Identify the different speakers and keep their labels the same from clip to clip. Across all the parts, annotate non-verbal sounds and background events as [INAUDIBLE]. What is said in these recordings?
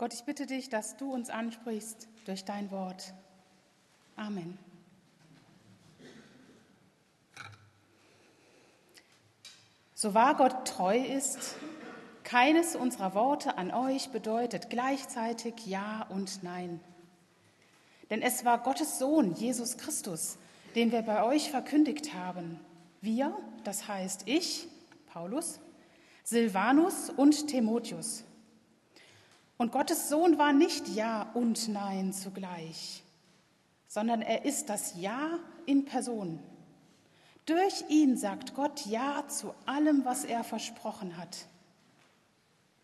Speaker 1: Gott, ich bitte dich, dass du uns ansprichst durch dein Wort. Amen. So wahr Gott treu ist, keines unserer Worte an euch bedeutet gleichzeitig Ja und Nein. Denn es war Gottes Sohn, Jesus Christus, den wir bei euch verkündigt haben. Wir, das heißt ich, Paulus, Silvanus und Timotheus. Und Gottes Sohn war nicht Ja und Nein zugleich, sondern er ist das Ja in Person. Durch ihn sagt Gott Ja zu allem, was er versprochen hat.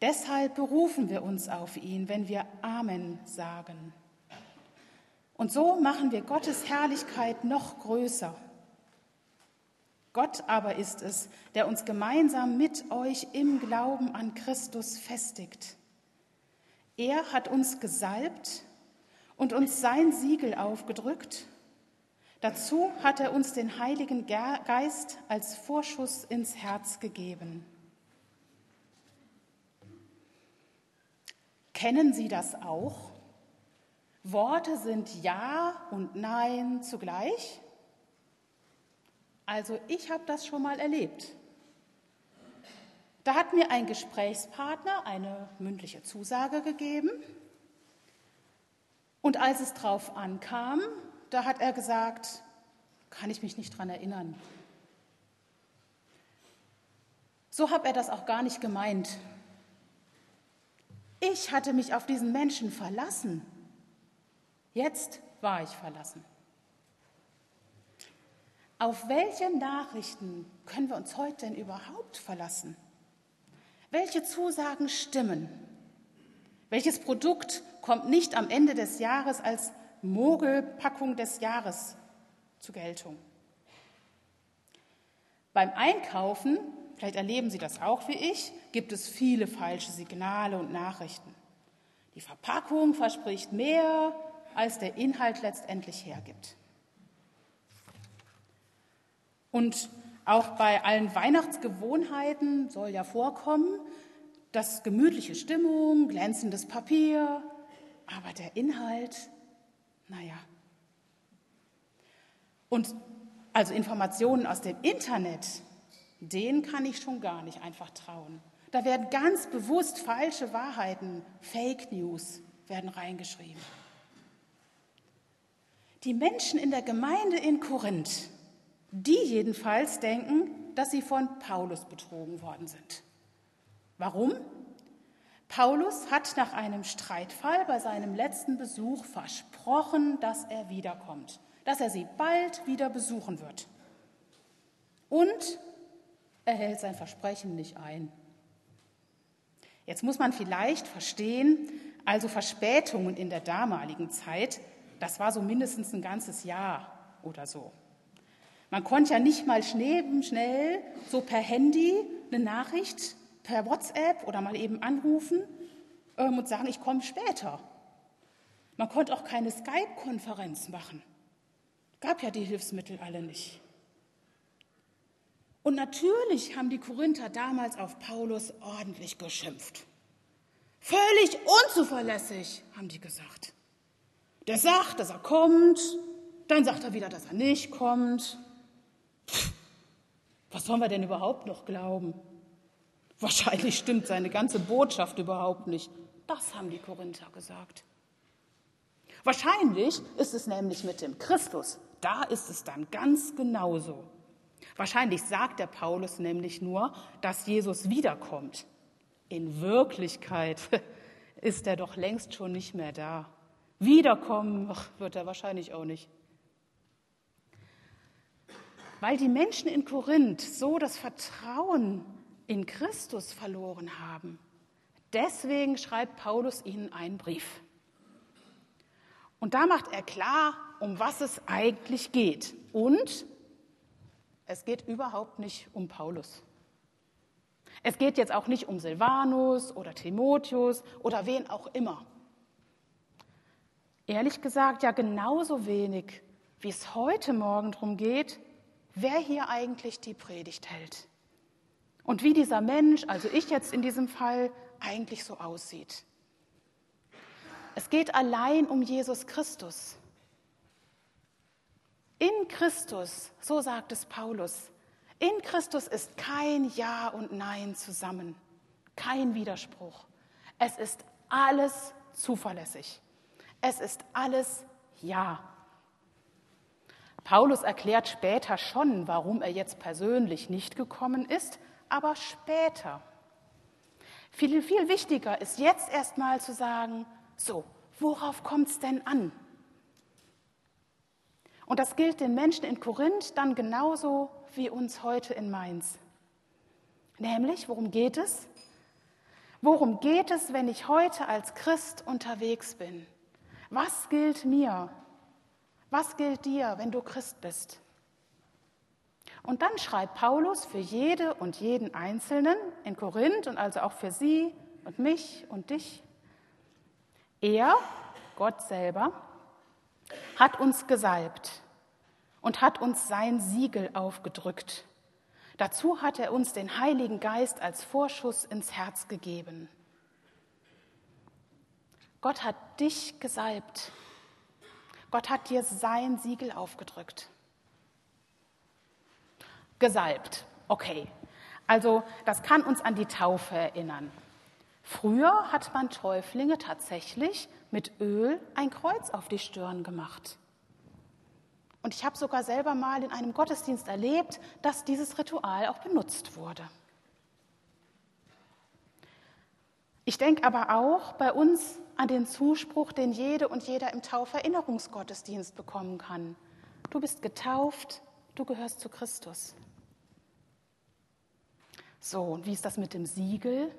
Speaker 1: Deshalb berufen wir uns auf ihn, wenn wir Amen sagen. Und so machen wir Gottes Herrlichkeit noch größer. Gott aber ist es, der uns gemeinsam mit euch im Glauben an Christus festigt. Er hat uns gesalbt und uns sein Siegel aufgedrückt. Dazu hat er uns den Heiligen Geist als Vorschuss ins Herz gegeben. Kennen Sie das auch? Worte sind Ja und Nein zugleich. Also ich habe das schon mal erlebt. Da hat mir ein Gesprächspartner eine mündliche Zusage gegeben. Und als es drauf ankam, da hat er gesagt, kann ich mich nicht dran erinnern. So hat er das auch gar nicht gemeint. Ich hatte mich auf diesen Menschen verlassen. Jetzt war ich verlassen. Auf welche Nachrichten können wir uns heute denn überhaupt verlassen? Welche Zusagen stimmen? Welches Produkt kommt nicht am Ende des Jahres als Mogelpackung des Jahres zur Geltung? Beim Einkaufen, vielleicht erleben Sie das auch wie ich, gibt es viele falsche Signale und Nachrichten. Die Verpackung verspricht mehr, als der Inhalt letztendlich hergibt. Und auch bei allen Weihnachtsgewohnheiten soll ja vorkommen, dass gemütliche Stimmung, glänzendes Papier, aber der Inhalt, naja. Und also Informationen aus dem Internet, denen kann ich schon gar nicht einfach trauen. Da werden ganz bewusst falsche Wahrheiten, Fake News werden reingeschrieben. Die Menschen in der Gemeinde in Korinth, die jedenfalls denken, dass sie von Paulus betrogen worden sind. Warum? Paulus hat nach einem Streitfall bei seinem letzten Besuch versprochen, dass er wiederkommt, dass er sie bald wieder besuchen wird. Und er hält sein Versprechen nicht ein. Jetzt muss man vielleicht verstehen, also Verspätungen in der damaligen Zeit, das war so mindestens ein ganzes Jahr oder so. Man konnte ja nicht mal schnell, so per Handy eine Nachricht, per WhatsApp oder mal eben anrufen ähm, und sagen, ich komme später. Man konnte auch keine Skype-Konferenz machen. Gab ja die Hilfsmittel alle nicht. Und natürlich haben die Korinther damals auf Paulus ordentlich geschimpft. Völlig unzuverlässig, haben die gesagt. Der sagt, dass er kommt, dann sagt er wieder, dass er nicht kommt. Was sollen wir denn überhaupt noch glauben? Wahrscheinlich stimmt seine ganze Botschaft überhaupt nicht. Das haben die Korinther gesagt. Wahrscheinlich ist es nämlich mit dem Christus. Da ist es dann ganz genauso. Wahrscheinlich sagt der Paulus nämlich nur, dass Jesus wiederkommt. In Wirklichkeit [LAUGHS] ist er doch längst schon nicht mehr da. Wiederkommen wird er wahrscheinlich auch nicht weil die Menschen in Korinth so das Vertrauen in Christus verloren haben. Deswegen schreibt Paulus ihnen einen Brief. Und da macht er klar, um was es eigentlich geht. Und es geht überhaupt nicht um Paulus. Es geht jetzt auch nicht um Silvanus oder Timotheus oder wen auch immer. Ehrlich gesagt, ja genauso wenig, wie es heute Morgen darum geht, wer hier eigentlich die Predigt hält und wie dieser Mensch, also ich jetzt in diesem Fall, eigentlich so aussieht. Es geht allein um Jesus Christus. In Christus, so sagt es Paulus, in Christus ist kein Ja und Nein zusammen, kein Widerspruch. Es ist alles zuverlässig. Es ist alles Ja. Paulus erklärt später schon, warum er jetzt persönlich nicht gekommen ist, aber später. Viel, viel wichtiger ist jetzt erstmal zu sagen, so, worauf kommt es denn an? Und das gilt den Menschen in Korinth dann genauso wie uns heute in Mainz. Nämlich, worum geht es? Worum geht es, wenn ich heute als Christ unterwegs bin? Was gilt mir? Was gilt dir, wenn du Christ bist? Und dann schreibt Paulus für jede und jeden Einzelnen in Korinth und also auch für sie und mich und dich. Er, Gott selber, hat uns gesalbt und hat uns sein Siegel aufgedrückt. Dazu hat er uns den Heiligen Geist als Vorschuss ins Herz gegeben. Gott hat dich gesalbt. Gott hat dir sein Siegel aufgedrückt. Gesalbt, okay. Also das kann uns an die Taufe erinnern. Früher hat man Täuflinge tatsächlich mit Öl ein Kreuz auf die Stirn gemacht. Und ich habe sogar selber mal in einem Gottesdienst erlebt, dass dieses Ritual auch benutzt wurde. Ich denke aber auch bei uns an den Zuspruch, den jede und jeder im Tauferinnerungsgottesdienst bekommen kann. Du bist getauft, du gehörst zu Christus. So, und wie ist das mit dem Siegel?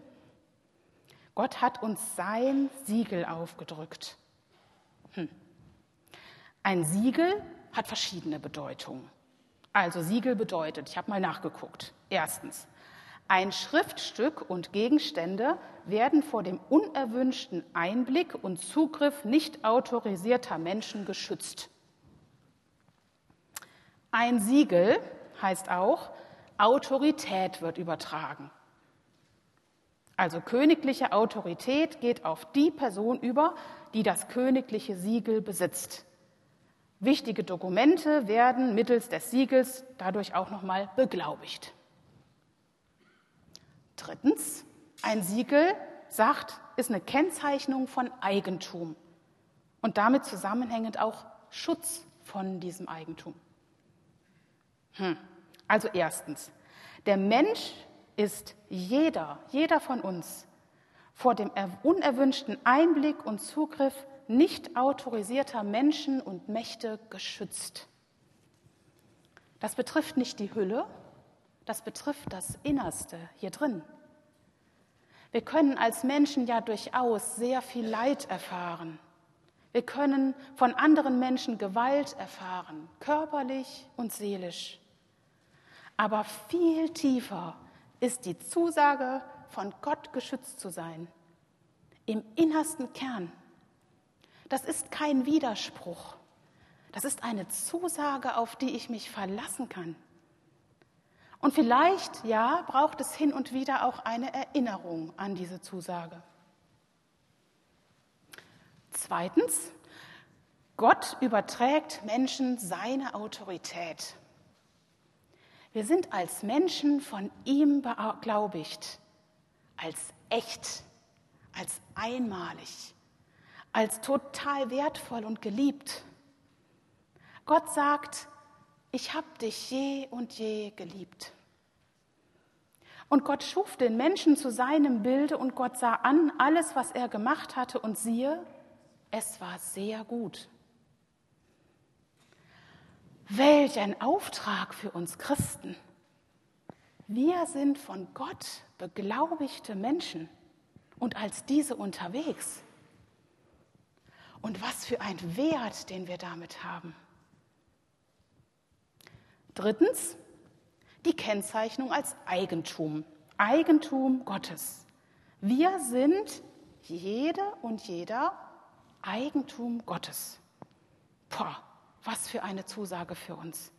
Speaker 1: Gott hat uns sein Siegel aufgedrückt. Hm. Ein Siegel hat verschiedene Bedeutungen. Also Siegel bedeutet, ich habe mal nachgeguckt. Erstens, ein Schriftstück und Gegenstände werden vor dem unerwünschten Einblick und Zugriff nicht autorisierter Menschen geschützt. Ein Siegel heißt auch, Autorität wird übertragen. Also königliche Autorität geht auf die Person über, die das königliche Siegel besitzt. Wichtige Dokumente werden mittels des Siegels dadurch auch nochmal beglaubigt. Drittens, ein Siegel sagt, ist eine Kennzeichnung von Eigentum und damit zusammenhängend auch Schutz von diesem Eigentum. Hm. Also erstens, der Mensch ist jeder, jeder von uns vor dem unerwünschten Einblick und Zugriff nicht autorisierter Menschen und Mächte geschützt. Das betrifft nicht die Hülle, das betrifft das Innerste hier drin. Wir können als Menschen ja durchaus sehr viel Leid erfahren. Wir können von anderen Menschen Gewalt erfahren, körperlich und seelisch. Aber viel tiefer ist die Zusage, von Gott geschützt zu sein, im innersten Kern das ist kein Widerspruch. Das ist eine Zusage, auf die ich mich verlassen kann. Und vielleicht, ja, braucht es hin und wieder auch eine Erinnerung an diese Zusage. Zweitens, Gott überträgt Menschen seine Autorität. Wir sind als Menschen von ihm beglaubigt, als echt, als einmalig als total wertvoll und geliebt. Gott sagt, ich habe dich je und je geliebt. Und Gott schuf den Menschen zu seinem Bilde und Gott sah an alles, was er gemacht hatte und siehe, es war sehr gut. Welch ein Auftrag für uns Christen. Wir sind von Gott beglaubigte Menschen und als diese unterwegs. Und was für ein Wert, den wir damit haben. Drittens, die Kennzeichnung als Eigentum. Eigentum Gottes. Wir sind jede und jeder Eigentum Gottes. Boah, was für eine Zusage für uns.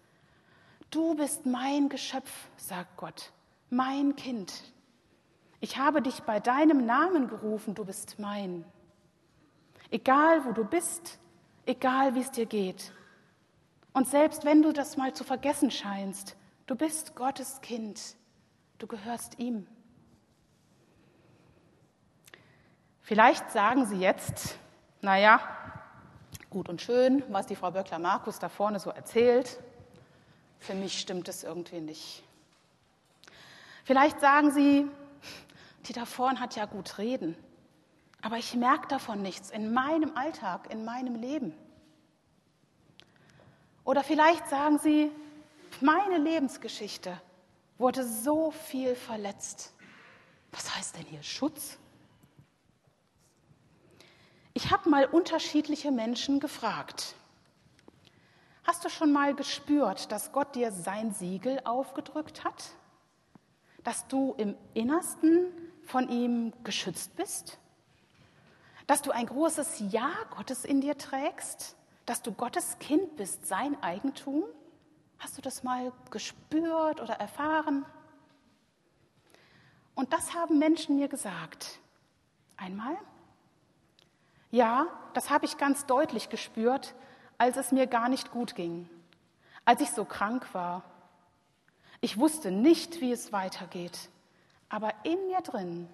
Speaker 1: Du bist mein Geschöpf, sagt Gott, mein Kind. Ich habe dich bei deinem Namen gerufen, du bist mein. Egal, wo du bist, egal, wie es dir geht. Und selbst wenn du das mal zu vergessen scheinst, du bist Gottes Kind, du gehörst ihm. Vielleicht sagen Sie jetzt, naja, gut und schön, was die Frau Böckler-Markus da vorne so erzählt. Für mich stimmt es irgendwie nicht. Vielleicht sagen Sie, die da vorne hat ja gut reden, aber ich merke davon nichts in meinem Alltag, in meinem Leben. Oder vielleicht sagen Sie, meine Lebensgeschichte wurde so viel verletzt. Was heißt denn hier Schutz? Ich habe mal unterschiedliche Menschen gefragt. Hast du schon mal gespürt, dass Gott dir sein Siegel aufgedrückt hat? Dass du im Innersten von ihm geschützt bist? Dass du ein großes Ja Gottes in dir trägst? Dass du Gottes Kind bist, sein Eigentum? Hast du das mal gespürt oder erfahren? Und das haben Menschen mir gesagt. Einmal ja, das habe ich ganz deutlich gespürt, als es mir gar nicht gut ging, als ich so krank war. Ich wusste nicht, wie es weitergeht, aber in mir drin,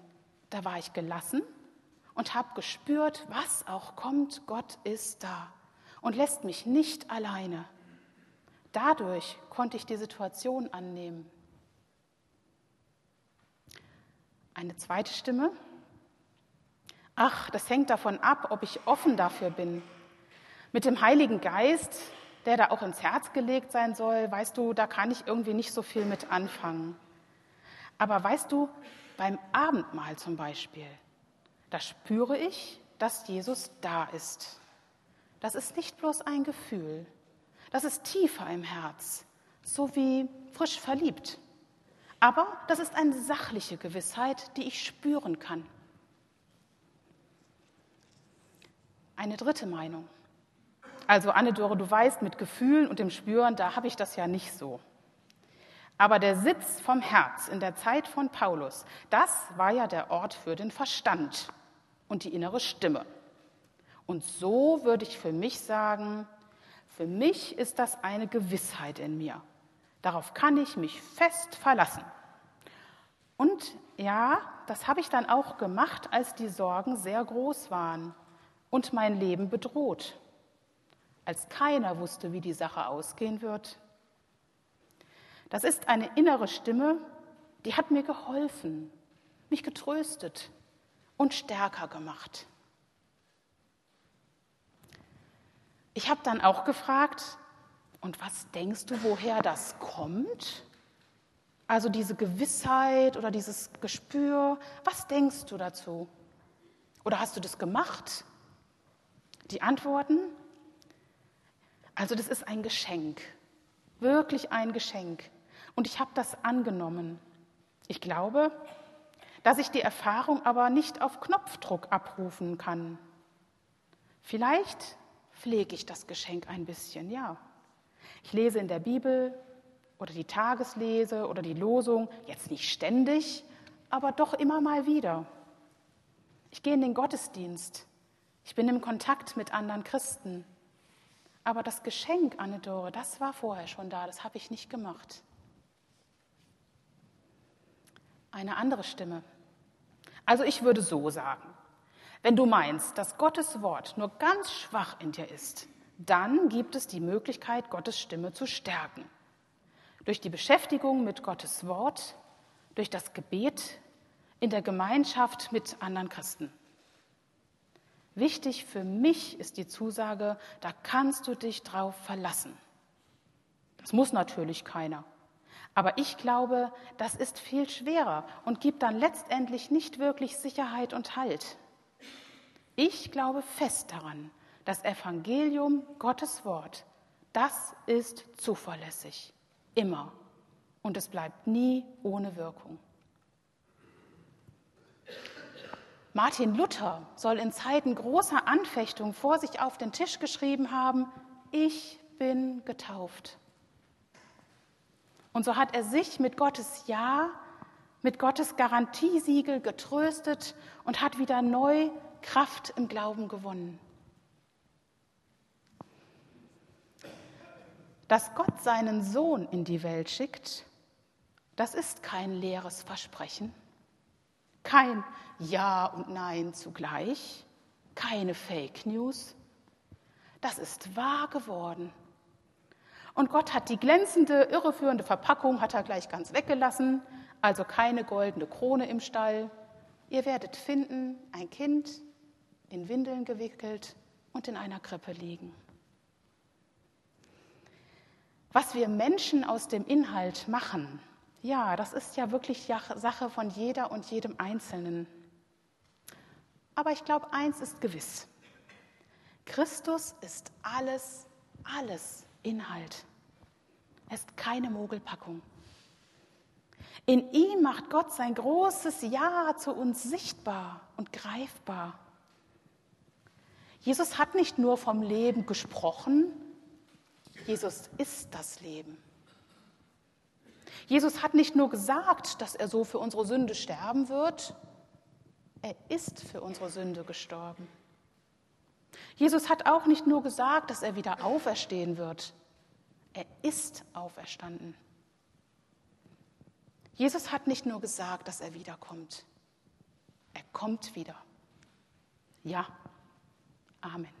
Speaker 1: da war ich gelassen und habe gespürt, was auch kommt, Gott ist da und lässt mich nicht alleine. Dadurch konnte ich die Situation annehmen. Eine zweite Stimme, Ach, das hängt davon ab, ob ich offen dafür bin. Mit dem Heiligen Geist, der da auch ins Herz gelegt sein soll, weißt du, da kann ich irgendwie nicht so viel mit anfangen. Aber weißt du, beim Abendmahl zum Beispiel, da spüre ich, dass Jesus da ist. Das ist nicht bloß ein Gefühl, das ist tiefer im Herz, so wie frisch verliebt. Aber das ist eine sachliche Gewissheit, die ich spüren kann. eine dritte Meinung. Also Anne-Dore, du weißt, mit Gefühlen und dem Spüren, da habe ich das ja nicht so. Aber der Sitz vom Herz in der Zeit von Paulus, das war ja der Ort für den Verstand und die innere Stimme. Und so würde ich für mich sagen, für mich ist das eine Gewissheit in mir. Darauf kann ich mich fest verlassen. Und ja, das habe ich dann auch gemacht, als die Sorgen sehr groß waren und mein Leben bedroht, als keiner wusste, wie die Sache ausgehen wird. Das ist eine innere Stimme, die hat mir geholfen, mich getröstet und stärker gemacht. Ich habe dann auch gefragt, und was denkst du, woher das kommt? Also diese Gewissheit oder dieses Gespür, was denkst du dazu? Oder hast du das gemacht? Die Antworten? Also das ist ein Geschenk, wirklich ein Geschenk. Und ich habe das angenommen. Ich glaube, dass ich die Erfahrung aber nicht auf Knopfdruck abrufen kann. Vielleicht pflege ich das Geschenk ein bisschen, ja. Ich lese in der Bibel oder die Tageslese oder die Losung, jetzt nicht ständig, aber doch immer mal wieder. Ich gehe in den Gottesdienst. Ich bin im Kontakt mit anderen Christen. Aber das Geschenk, Anne-Dore, das war vorher schon da, das habe ich nicht gemacht. Eine andere Stimme. Also ich würde so sagen, wenn du meinst, dass Gottes Wort nur ganz schwach in dir ist, dann gibt es die Möglichkeit, Gottes Stimme zu stärken. Durch die Beschäftigung mit Gottes Wort, durch das Gebet, in der Gemeinschaft mit anderen Christen. Wichtig für mich ist die Zusage, da kannst du dich drauf verlassen. Das muss natürlich keiner. Aber ich glaube, das ist viel schwerer und gibt dann letztendlich nicht wirklich Sicherheit und Halt. Ich glaube fest daran, das Evangelium, Gottes Wort, das ist zuverlässig, immer. Und es bleibt nie ohne Wirkung. Martin Luther soll in Zeiten großer Anfechtung vor sich auf den Tisch geschrieben haben, ich bin getauft. Und so hat er sich mit Gottes Ja, mit Gottes Garantiesiegel getröstet und hat wieder neu Kraft im Glauben gewonnen. Dass Gott seinen Sohn in die Welt schickt, das ist kein leeres Versprechen, kein Ja und Nein zugleich, keine Fake News. Das ist wahr geworden. Und Gott hat die glänzende, irreführende Verpackung, hat er gleich ganz weggelassen, also keine goldene Krone im Stall. Ihr werdet finden ein Kind, in Windeln gewickelt und in einer Krippe liegen. Was wir Menschen aus dem Inhalt machen, ja, das ist ja wirklich Sache von jeder und jedem Einzelnen. Aber ich glaube, eins ist gewiss. Christus ist alles, alles Inhalt. Er ist keine Mogelpackung. In ihm macht Gott sein großes Ja zu uns sichtbar und greifbar. Jesus hat nicht nur vom Leben gesprochen, Jesus ist das Leben. Jesus hat nicht nur gesagt, dass er so für unsere Sünde sterben wird, er ist für unsere Sünde gestorben. Jesus hat auch nicht nur gesagt, dass er wieder auferstehen wird, er ist auferstanden. Jesus hat nicht nur gesagt, dass er wiederkommt, er kommt wieder. Ja, Amen.